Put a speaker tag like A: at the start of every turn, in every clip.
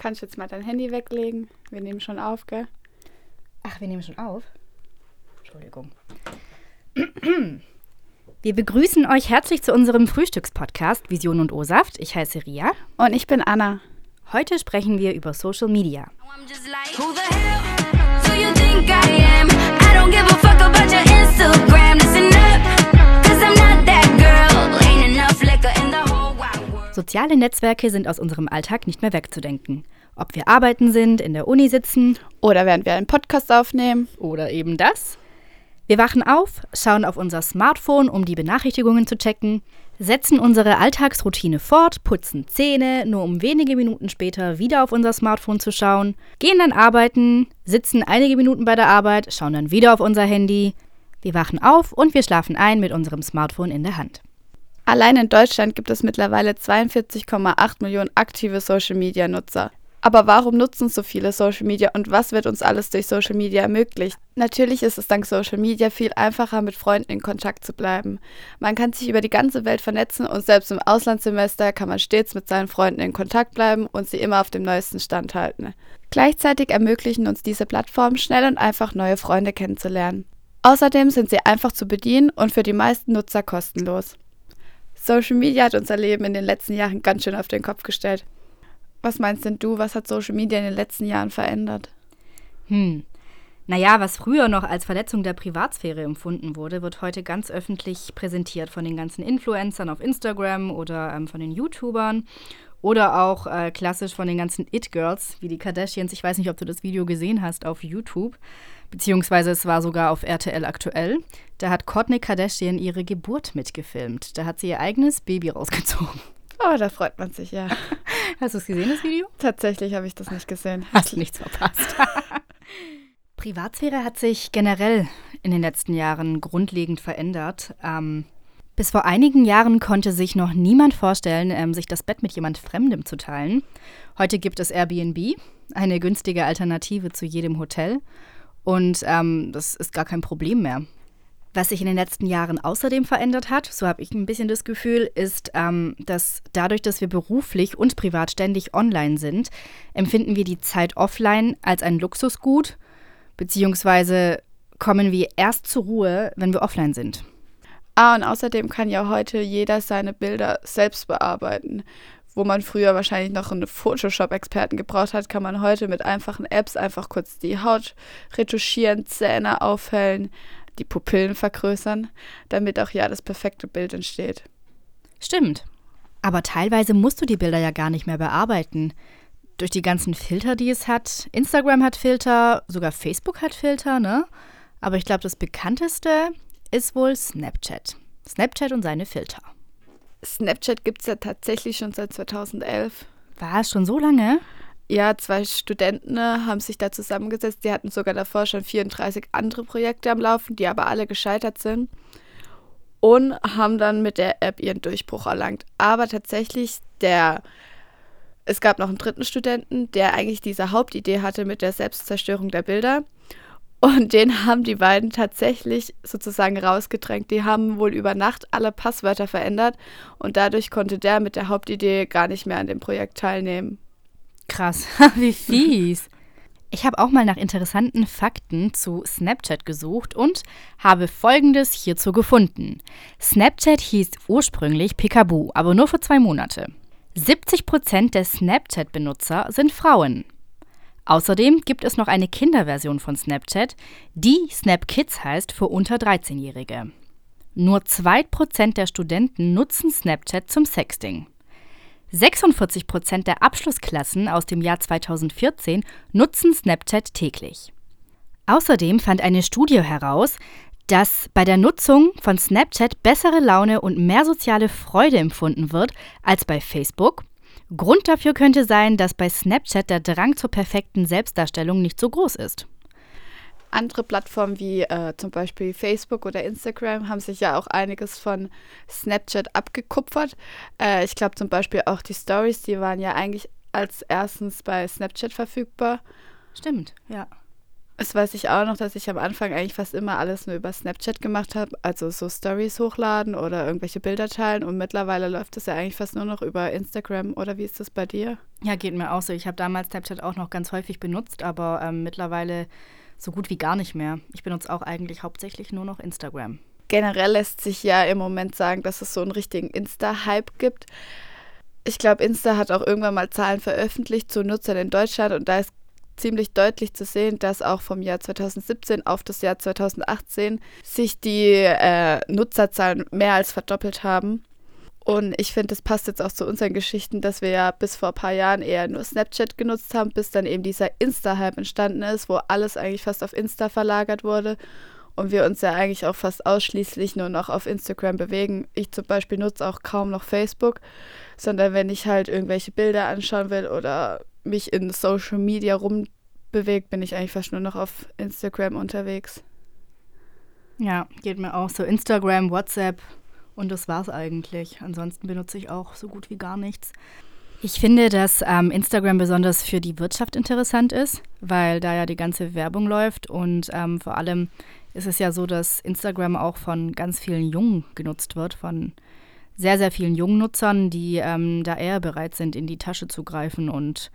A: Kannst du jetzt mal dein Handy weglegen? Wir nehmen schon auf, gell?
B: Ach, wir nehmen schon auf. Entschuldigung. Wir begrüßen euch herzlich zu unserem Frühstückspodcast Vision und O-Saft. Ich heiße Ria.
A: Und ich bin Anna.
B: Heute sprechen wir über Social Media.
C: World.
B: Soziale Netzwerke sind aus unserem Alltag nicht mehr wegzudenken. Ob wir arbeiten sind, in der Uni sitzen
A: Oder während wir einen Podcast aufnehmen.
B: oder eben das. Wir wachen auf, schauen auf unser Smartphone, um die Benachrichtigungen zu checken, setzen unsere Alltagsroutine fort, putzen Zähne, nur um wenige Minuten später wieder auf unser Smartphone zu schauen, gehen dann arbeiten, sitzen einige Minuten bei der Arbeit, schauen dann wieder auf unser Handy. Wir wachen auf und wir schlafen ein mit unserem Smartphone in der Hand.
A: Allein in Deutschland gibt es mittlerweile 42,8 Millionen aktive Social-Media-Nutzer. Aber warum nutzen so viele Social Media und was wird uns alles durch Social Media ermöglicht? Natürlich ist es dank Social Media viel einfacher, mit Freunden in Kontakt zu bleiben. Man kann sich über die ganze Welt vernetzen und selbst im Auslandssemester kann man stets mit seinen Freunden in Kontakt bleiben und sie immer auf dem neuesten Stand halten. Gleichzeitig ermöglichen uns diese Plattformen schnell und einfach neue Freunde kennenzulernen. Außerdem sind sie einfach zu bedienen und für die meisten Nutzer kostenlos. Social Media hat unser Leben in den letzten Jahren ganz schön auf den Kopf gestellt. Was meinst denn du, was hat Social Media in den letzten Jahren verändert?
B: Hm. Naja, was früher noch als Verletzung der Privatsphäre empfunden wurde, wird heute ganz öffentlich präsentiert von den ganzen Influencern auf Instagram oder ähm, von den YouTubern oder auch äh, klassisch von den ganzen It-Girls wie die Kardashians. Ich weiß nicht, ob du das Video gesehen hast auf YouTube, beziehungsweise es war sogar auf RTL aktuell. Da hat Kourtney Kardashian ihre Geburt mitgefilmt. Da hat sie ihr eigenes Baby rausgezogen.
A: Oh, da freut man sich ja.
B: Hast du es gesehen, das Video?
A: Tatsächlich habe ich das nicht gesehen.
B: Hast nichts verpasst. Privatsphäre hat sich generell in den letzten Jahren grundlegend verändert. Ähm, bis vor einigen Jahren konnte sich noch niemand vorstellen, ähm, sich das Bett mit jemand Fremdem zu teilen. Heute gibt es Airbnb, eine günstige Alternative zu jedem Hotel. Und ähm, das ist gar kein Problem mehr. Was sich in den letzten Jahren außerdem verändert hat, so habe ich ein bisschen das Gefühl, ist, ähm, dass dadurch, dass wir beruflich und privat ständig online sind, empfinden wir die Zeit offline als ein Luxusgut, beziehungsweise kommen wir erst zur Ruhe, wenn wir offline sind.
A: Ah, und außerdem kann ja heute jeder seine Bilder selbst bearbeiten. Wo man früher wahrscheinlich noch einen Photoshop-Experten gebraucht hat, kann man heute mit einfachen Apps einfach kurz die Haut retuschieren, Zähne aufhellen, die Pupillen vergrößern, damit auch ja das perfekte Bild entsteht.
B: Stimmt. Aber teilweise musst du die Bilder ja gar nicht mehr bearbeiten. Durch die ganzen Filter, die es hat. Instagram hat Filter, sogar Facebook hat Filter, ne? Aber ich glaube, das bekannteste ist wohl Snapchat. Snapchat und seine Filter.
A: Snapchat gibt es ja tatsächlich schon seit 2011.
B: War es schon so lange?
A: Ja, zwei Studenten äh, haben sich da zusammengesetzt. Die hatten sogar davor schon 34 andere Projekte am Laufen, die aber alle gescheitert sind. Und haben dann mit der App ihren Durchbruch erlangt. Aber tatsächlich, der, es gab noch einen dritten Studenten, der eigentlich diese Hauptidee hatte mit der Selbstzerstörung der Bilder. Und den haben die beiden tatsächlich sozusagen rausgedrängt. Die haben wohl über Nacht alle Passwörter verändert und dadurch konnte der mit der Hauptidee gar nicht mehr an dem Projekt teilnehmen.
B: Krass, wie fies. Ich habe auch mal nach interessanten Fakten zu Snapchat gesucht und habe folgendes hierzu gefunden. Snapchat hieß ursprünglich Picaboo, aber nur für zwei Monate. 70% der Snapchat-Benutzer sind Frauen. Außerdem gibt es noch eine Kinderversion von Snapchat, die Snap Kids heißt für unter 13-Jährige. Nur 2% der Studenten nutzen Snapchat zum Sexting. 46 Prozent der Abschlussklassen aus dem Jahr 2014 nutzen Snapchat täglich. Außerdem fand eine Studie heraus, dass bei der Nutzung von Snapchat bessere Laune und mehr soziale Freude empfunden wird als bei Facebook. Grund dafür könnte sein, dass bei Snapchat der Drang zur perfekten Selbstdarstellung nicht so groß ist.
A: Andere Plattformen wie äh, zum Beispiel Facebook oder Instagram haben sich ja auch einiges von Snapchat abgekupfert. Äh, ich glaube zum Beispiel auch die Stories, die waren ja eigentlich als erstens bei Snapchat verfügbar.
B: Stimmt, ja.
A: Das weiß ich auch noch, dass ich am Anfang eigentlich fast immer alles nur über Snapchat gemacht habe, also so Stories hochladen oder irgendwelche Bilder teilen und mittlerweile läuft es ja eigentlich fast nur noch über Instagram oder wie ist das bei dir?
B: Ja, geht mir auch so. Ich habe damals Snapchat auch noch ganz häufig benutzt, aber ähm, mittlerweile so gut wie gar nicht mehr. Ich benutze auch eigentlich hauptsächlich nur noch Instagram.
A: Generell lässt sich ja im Moment sagen, dass es so einen richtigen Insta-Hype gibt. Ich glaube, Insta hat auch irgendwann mal Zahlen veröffentlicht zu Nutzern in Deutschland und da ist ziemlich deutlich zu sehen, dass auch vom Jahr 2017 auf das Jahr 2018 sich die äh, Nutzerzahlen mehr als verdoppelt haben. Und ich finde, das passt jetzt auch zu unseren Geschichten, dass wir ja bis vor ein paar Jahren eher nur Snapchat genutzt haben, bis dann eben dieser Insta-Hype entstanden ist, wo alles eigentlich fast auf Insta verlagert wurde und wir uns ja eigentlich auch fast ausschließlich nur noch auf Instagram bewegen. Ich zum Beispiel nutze auch kaum noch Facebook, sondern wenn ich halt irgendwelche Bilder anschauen will oder mich in Social Media rumbewegt, bin ich eigentlich fast nur noch auf Instagram unterwegs.
B: Ja, geht mir auch so. Instagram, WhatsApp und das war's eigentlich. Ansonsten benutze ich auch so gut wie gar nichts. Ich finde, dass ähm, Instagram besonders für die Wirtschaft interessant ist, weil da ja die ganze Werbung läuft und ähm, vor allem ist es ja so, dass Instagram auch von ganz vielen Jungen genutzt wird, von sehr, sehr vielen jungen Nutzern, die ähm, da eher bereit sind, in die Tasche zu greifen und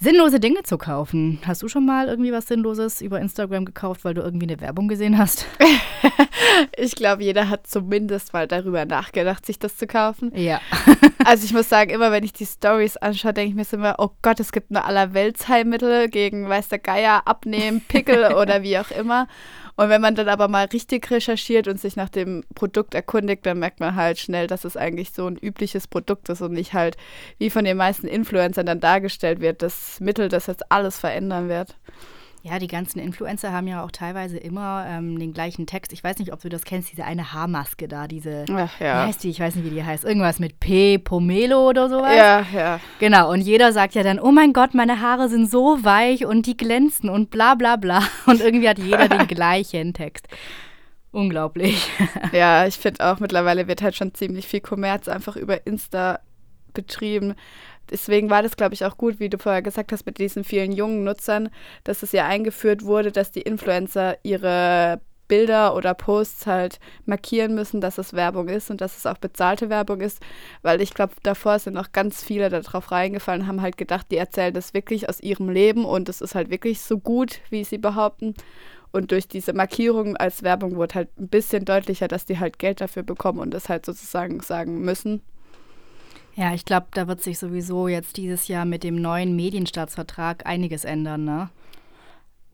B: sinnlose Dinge zu kaufen. Hast du schon mal irgendwie was Sinnloses über Instagram gekauft, weil du irgendwie eine Werbung gesehen hast?
A: ich glaube, jeder hat zumindest mal darüber nachgedacht, sich das zu kaufen.
B: Ja.
A: also ich muss sagen, immer wenn ich die Stories anschaue, denke ich mir immer, oh Gott, es gibt nur allerweltsheilmittel gegen, weiß der Geier, abnehmen, Pickel oder wie auch immer. Und wenn man dann aber mal richtig recherchiert und sich nach dem Produkt erkundigt, dann merkt man halt schnell, dass es eigentlich so ein übliches Produkt ist und nicht halt, wie von den meisten Influencern dann dargestellt wird, das Mittel, das jetzt alles verändern wird.
B: Ja, die ganzen Influencer haben ja auch teilweise immer ähm, den gleichen Text. Ich weiß nicht, ob du das kennst, diese eine Haarmaske da, diese,
A: Ach, ja.
B: wie heißt die? Ich weiß nicht, wie die heißt. Irgendwas mit P, Pomelo oder sowas.
A: Ja, ja.
B: Genau, und jeder sagt ja dann, oh mein Gott, meine Haare sind so weich und die glänzen und bla bla bla. Und irgendwie hat jeder den gleichen Text. Unglaublich.
A: Ja, ich finde auch, mittlerweile wird halt schon ziemlich viel Kommerz einfach über Insta betrieben deswegen war das, glaube ich, auch gut, wie du vorher gesagt hast, mit diesen vielen jungen Nutzern, dass es ja eingeführt wurde, dass die Influencer ihre Bilder oder Posts halt markieren müssen, dass es Werbung ist und dass es auch bezahlte Werbung ist, weil ich glaube, davor sind auch ganz viele darauf reingefallen haben halt gedacht, die erzählen das wirklich aus ihrem Leben und es ist halt wirklich so gut, wie sie behaupten. Und durch diese Markierung als Werbung wurde halt ein bisschen deutlicher, dass die halt Geld dafür bekommen und das halt sozusagen sagen müssen.
B: Ja, ich glaube, da wird sich sowieso jetzt dieses Jahr mit dem neuen Medienstaatsvertrag einiges ändern, ne?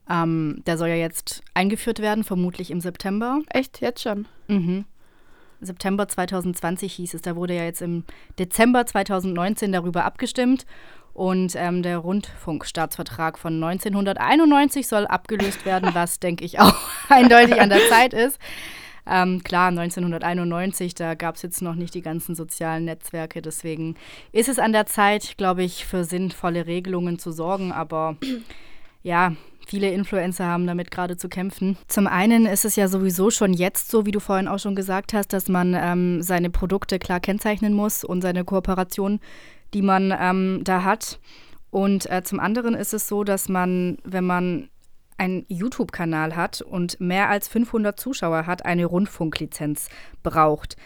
B: Ähm, der soll ja jetzt eingeführt werden, vermutlich im September.
A: Echt? Jetzt schon?
B: Mhm. September 2020 hieß es. Da wurde ja jetzt im Dezember 2019 darüber abgestimmt. Und ähm, der Rundfunkstaatsvertrag von 1991 soll abgelöst werden, was, denke ich, auch eindeutig an der Zeit ist. Ähm, klar, 1991, da gab es jetzt noch nicht die ganzen sozialen Netzwerke. Deswegen ist es an der Zeit, glaube ich, für sinnvolle Regelungen zu sorgen. Aber ja, viele Influencer haben damit gerade zu kämpfen. Zum einen ist es ja sowieso schon jetzt so, wie du vorhin auch schon gesagt hast, dass man ähm, seine Produkte klar kennzeichnen muss und seine Kooperation, die man ähm, da hat. Und äh, zum anderen ist es so, dass man, wenn man einen YouTube-Kanal hat und mehr als 500 Zuschauer hat, eine Rundfunklizenz braucht.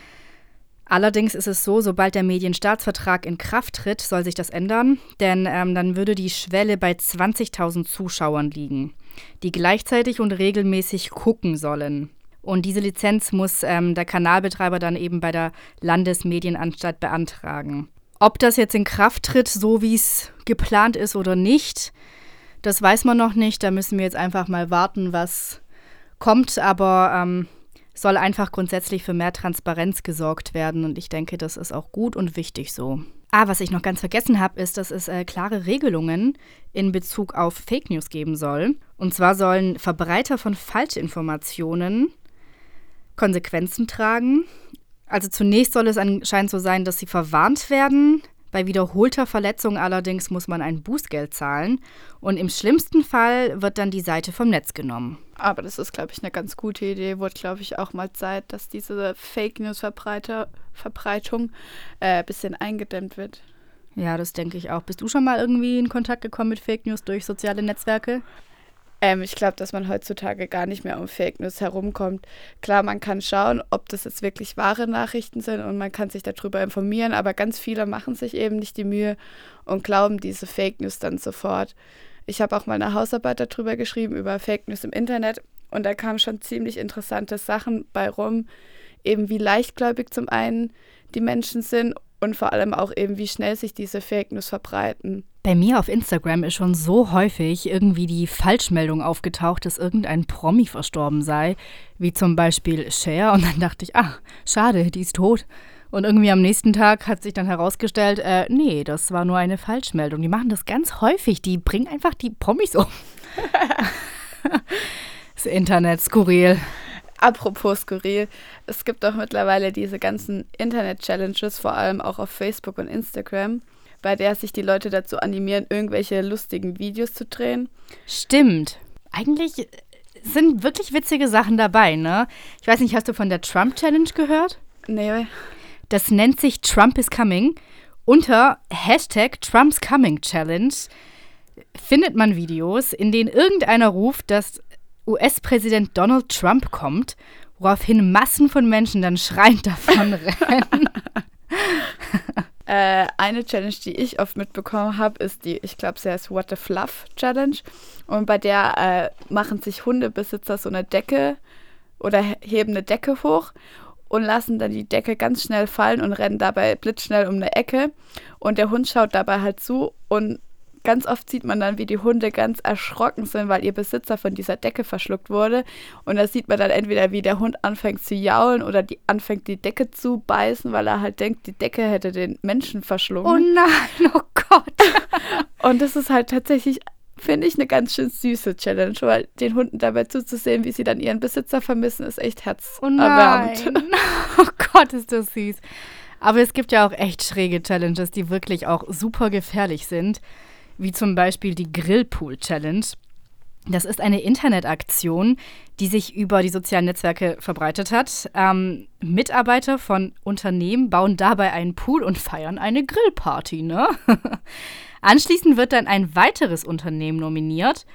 B: Allerdings ist es so, sobald der Medienstaatsvertrag in Kraft tritt, soll sich das ändern, denn ähm, dann würde die Schwelle bei 20.000 Zuschauern liegen, die gleichzeitig und regelmäßig gucken sollen. Und diese Lizenz muss ähm, der Kanalbetreiber dann eben bei der Landesmedienanstalt beantragen. Ob das jetzt in Kraft tritt, so wie es geplant ist oder nicht, das weiß man noch nicht. Da müssen wir jetzt einfach mal warten, was kommt. Aber ähm, soll einfach grundsätzlich für mehr Transparenz gesorgt werden. Und ich denke, das ist auch gut und wichtig so. Ah, was ich noch ganz vergessen habe, ist, dass es äh, klare Regelungen in Bezug auf Fake News geben soll. Und zwar sollen Verbreiter von Falschinformationen Konsequenzen tragen. Also zunächst soll es anscheinend so sein, dass sie verwarnt werden, bei wiederholter Verletzung allerdings muss man ein Bußgeld zahlen und im schlimmsten Fall wird dann die Seite vom Netz genommen.
A: Aber das ist, glaube ich, eine ganz gute Idee. Wurde, glaube ich, auch mal Zeit, dass diese Fake News-Verbreitung ein äh, bisschen eingedämmt wird.
B: Ja, das denke ich auch. Bist du schon mal irgendwie in Kontakt gekommen mit Fake News durch soziale Netzwerke?
A: Ähm, ich glaube, dass man heutzutage gar nicht mehr um Fake News herumkommt. Klar, man kann schauen, ob das jetzt wirklich wahre Nachrichten sind und man kann sich darüber informieren, aber ganz viele machen sich eben nicht die Mühe und glauben diese Fake News dann sofort. Ich habe auch mal eine Hausarbeit darüber geschrieben, über Fake News im Internet und da kamen schon ziemlich interessante Sachen bei rum, eben wie leichtgläubig zum einen die Menschen sind und vor allem auch eben, wie schnell sich diese Fake News verbreiten.
B: Bei mir auf Instagram ist schon so häufig irgendwie die Falschmeldung aufgetaucht, dass irgendein Promi verstorben sei, wie zum Beispiel Cher. Und dann dachte ich, ach, schade, die ist tot. Und irgendwie am nächsten Tag hat sich dann herausgestellt, äh, nee, das war nur eine Falschmeldung. Die machen das ganz häufig. Die bringen einfach die Promis um. das Internet, skurril.
A: Apropos skurril, es gibt auch mittlerweile diese ganzen Internet-Challenges, vor allem auch auf Facebook und Instagram, bei der sich die Leute dazu animieren, irgendwelche lustigen Videos zu drehen.
B: Stimmt. Eigentlich sind wirklich witzige Sachen dabei, ne? Ich weiß nicht, hast du von der Trump-Challenge gehört?
A: Nee,
B: Das nennt sich Trump is Coming. Unter Hashtag Trump's Coming Challenge findet man Videos, in denen irgendeiner ruft, dass US-Präsident Donald Trump kommt, woraufhin Massen von Menschen dann schreiend davon rennen.
A: Äh, eine Challenge, die ich oft mitbekommen habe, ist die, ich glaube, sie heißt What the Fluff Challenge. Und bei der äh, machen sich Hundebesitzer so eine Decke oder he- heben eine Decke hoch und lassen dann die Decke ganz schnell fallen und rennen dabei blitzschnell um eine Ecke. Und der Hund schaut dabei halt zu und ganz oft sieht man dann, wie die Hunde ganz erschrocken sind, weil ihr Besitzer von dieser Decke verschluckt wurde. Und da sieht man dann entweder, wie der Hund anfängt zu jaulen oder die anfängt die Decke zu beißen, weil er halt denkt, die Decke hätte den Menschen verschlungen.
B: Oh nein, oh Gott.
A: Und das ist halt tatsächlich, finde ich, eine ganz schön süße Challenge, weil den Hunden dabei zuzusehen, wie sie dann ihren Besitzer vermissen, ist echt
B: Oh
A: herzerwärmend.
B: nein. Oh Gott, ist das süß. Aber es gibt ja auch echt schräge Challenges, die wirklich auch super gefährlich sind. Wie zum Beispiel die Grillpool Challenge. Das ist eine Internetaktion, die sich über die sozialen Netzwerke verbreitet hat. Ähm, Mitarbeiter von Unternehmen bauen dabei einen Pool und feiern eine Grillparty. Ne? Anschließend wird dann ein weiteres Unternehmen nominiert,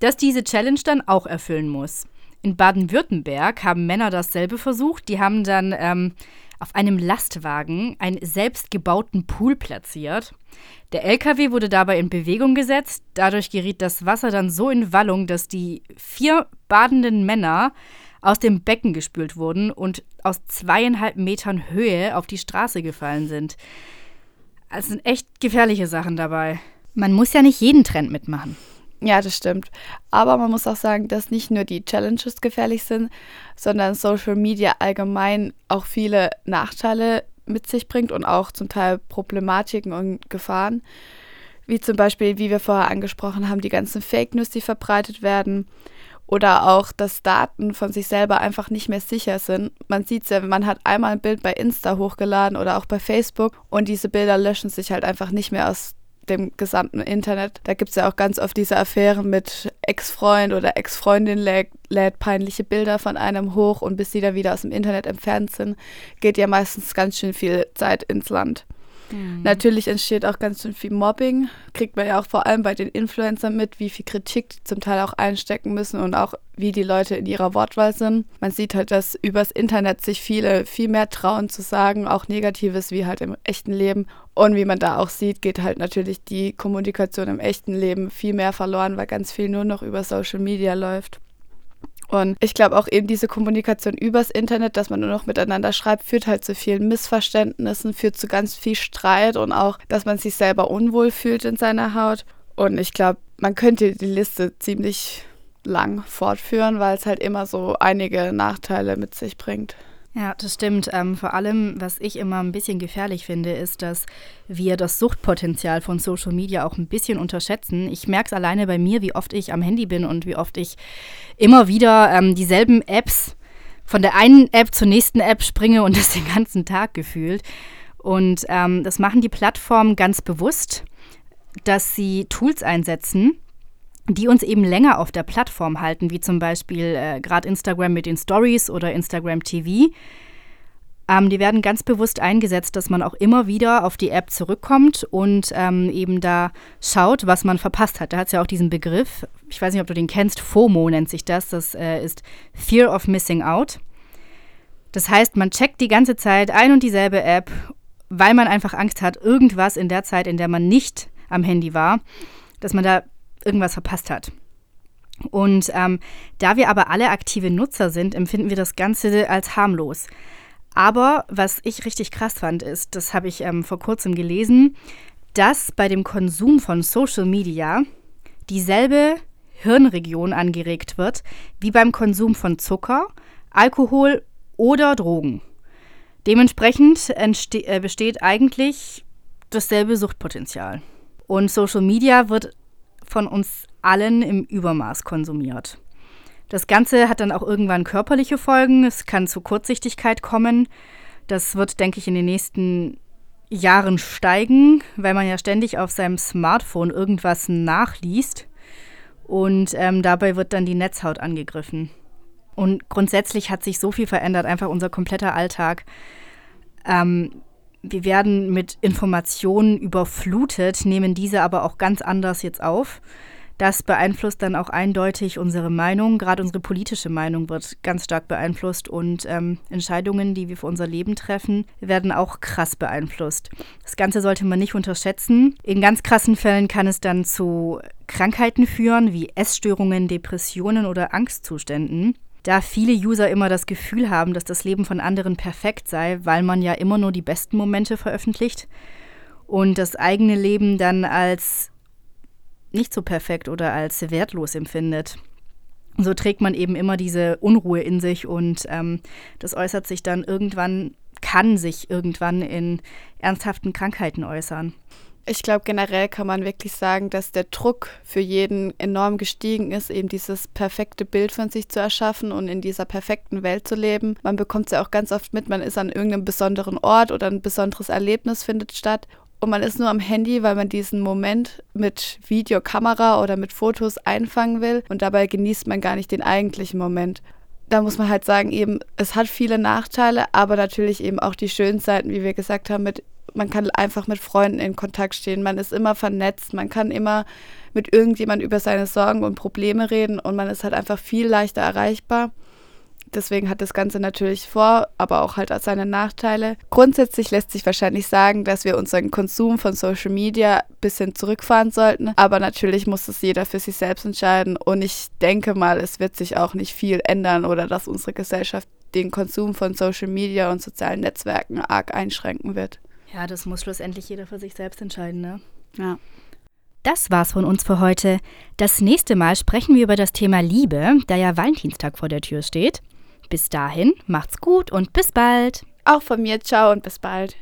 B: das diese Challenge dann auch erfüllen muss. In Baden-Württemberg haben Männer dasselbe versucht. Die haben dann ähm, auf einem Lastwagen einen selbstgebauten Pool platziert. Der LKW wurde dabei in Bewegung gesetzt. Dadurch geriet das Wasser dann so in Wallung, dass die vier badenden Männer aus dem Becken gespült wurden und aus zweieinhalb Metern Höhe auf die Straße gefallen sind. Es sind echt gefährliche Sachen dabei. Man muss ja nicht jeden Trend mitmachen.
A: Ja, das stimmt. Aber man muss auch sagen, dass nicht nur die Challenges gefährlich sind, sondern Social Media allgemein auch viele Nachteile mit sich bringt und auch zum Teil Problematiken und Gefahren. Wie zum Beispiel, wie wir vorher angesprochen haben, die ganzen Fake News, die verbreitet werden. Oder auch, dass Daten von sich selber einfach nicht mehr sicher sind. Man sieht es ja, man hat einmal ein Bild bei Insta hochgeladen oder auch bei Facebook und diese Bilder löschen sich halt einfach nicht mehr aus dem gesamten Internet. Da gibt es ja auch ganz oft diese Affären mit Ex-Freund oder Ex-Freundin lädt, lädt peinliche Bilder von einem hoch und bis sie dann wieder aus dem Internet entfernt sind, geht ja meistens ganz schön viel Zeit ins Land. Natürlich entsteht auch ganz schön viel Mobbing. Kriegt man ja auch vor allem bei den Influencern mit, wie viel Kritik die zum Teil auch einstecken müssen und auch wie die Leute in ihrer Wortwahl sind. Man sieht halt, dass übers Internet sich viele viel mehr trauen zu sagen, auch Negatives wie halt im echten Leben. Und wie man da auch sieht, geht halt natürlich die Kommunikation im echten Leben viel mehr verloren, weil ganz viel nur noch über Social Media läuft. Und ich glaube auch eben diese Kommunikation übers Internet, dass man nur noch miteinander schreibt, führt halt zu vielen Missverständnissen, führt zu ganz viel Streit und auch, dass man sich selber unwohl fühlt in seiner Haut. Und ich glaube, man könnte die Liste ziemlich lang fortführen, weil es halt immer so einige Nachteile mit sich bringt.
B: Ja, das stimmt. Ähm, vor allem, was ich immer ein bisschen gefährlich finde, ist, dass wir das Suchtpotenzial von Social Media auch ein bisschen unterschätzen. Ich merke es alleine bei mir, wie oft ich am Handy bin und wie oft ich immer wieder ähm, dieselben Apps von der einen App zur nächsten App springe und das den ganzen Tag gefühlt. Und ähm, das machen die Plattformen ganz bewusst, dass sie Tools einsetzen, die uns eben länger auf der Plattform halten, wie zum Beispiel äh, gerade Instagram mit den Stories oder Instagram TV. Ähm, die werden ganz bewusst eingesetzt, dass man auch immer wieder auf die App zurückkommt und ähm, eben da schaut, was man verpasst hat. Da hat es ja auch diesen Begriff, ich weiß nicht, ob du den kennst, FOMO nennt sich das. Das äh, ist Fear of Missing Out. Das heißt, man checkt die ganze Zeit ein und dieselbe App, weil man einfach Angst hat, irgendwas in der Zeit, in der man nicht am Handy war, dass man da irgendwas verpasst hat. Und ähm, da wir aber alle aktive Nutzer sind, empfinden wir das Ganze als harmlos. Aber was ich richtig krass fand, ist, das habe ich ähm, vor kurzem gelesen, dass bei dem Konsum von Social Media dieselbe Hirnregion angeregt wird wie beim Konsum von Zucker, Alkohol oder Drogen. Dementsprechend äh, besteht eigentlich dasselbe Suchtpotenzial. Und Social Media wird von uns allen im Übermaß konsumiert. Das Ganze hat dann auch irgendwann körperliche Folgen. Es kann zu Kurzsichtigkeit kommen. Das wird, denke ich, in den nächsten Jahren steigen, weil man ja ständig auf seinem Smartphone irgendwas nachliest. Und ähm, dabei wird dann die Netzhaut angegriffen. Und grundsätzlich hat sich so viel verändert, einfach unser kompletter Alltag. Ähm, wir werden mit Informationen überflutet, nehmen diese aber auch ganz anders jetzt auf. Das beeinflusst dann auch eindeutig unsere Meinung. Gerade unsere politische Meinung wird ganz stark beeinflusst und ähm, Entscheidungen, die wir für unser Leben treffen, werden auch krass beeinflusst. Das Ganze sollte man nicht unterschätzen. In ganz krassen Fällen kann es dann zu Krankheiten führen, wie Essstörungen, Depressionen oder Angstzuständen da viele User immer das Gefühl haben, dass das Leben von anderen perfekt sei, weil man ja immer nur die besten Momente veröffentlicht und das eigene Leben dann als nicht so perfekt oder als wertlos empfindet. So trägt man eben immer diese Unruhe in sich und ähm, das äußert sich dann irgendwann, kann sich irgendwann in ernsthaften Krankheiten äußern.
A: Ich glaube, generell kann man wirklich sagen, dass der Druck für jeden enorm gestiegen ist, eben dieses perfekte Bild von sich zu erschaffen und in dieser perfekten Welt zu leben. Man bekommt es ja auch ganz oft mit, man ist an irgendeinem besonderen Ort oder ein besonderes Erlebnis findet statt und man ist nur am Handy, weil man diesen Moment mit Videokamera oder mit Fotos einfangen will und dabei genießt man gar nicht den eigentlichen Moment. Da muss man halt sagen, eben, es hat viele Nachteile, aber natürlich eben auch die schönen Seiten, wie wir gesagt haben, mit man kann einfach mit Freunden in Kontakt stehen, man ist immer vernetzt, man kann immer mit irgendjemand über seine Sorgen und Probleme reden und man ist halt einfach viel leichter erreichbar. Deswegen hat das Ganze natürlich Vor-, aber auch halt seine Nachteile. Grundsätzlich lässt sich wahrscheinlich sagen, dass wir unseren Konsum von Social Media ein bisschen zurückfahren sollten. Aber natürlich muss es jeder für sich selbst entscheiden. Und ich denke mal, es wird sich auch nicht viel ändern oder dass unsere Gesellschaft den Konsum von Social Media und sozialen Netzwerken arg einschränken wird.
B: Ja, das muss schlussendlich jeder für sich selbst entscheiden, ne?
A: Ja.
B: Das war's von uns für heute. Das nächste Mal sprechen wir über das Thema Liebe, da ja Valentinstag vor der Tür steht. Bis dahin, macht's gut und bis bald.
A: Auch von mir, ciao und bis bald.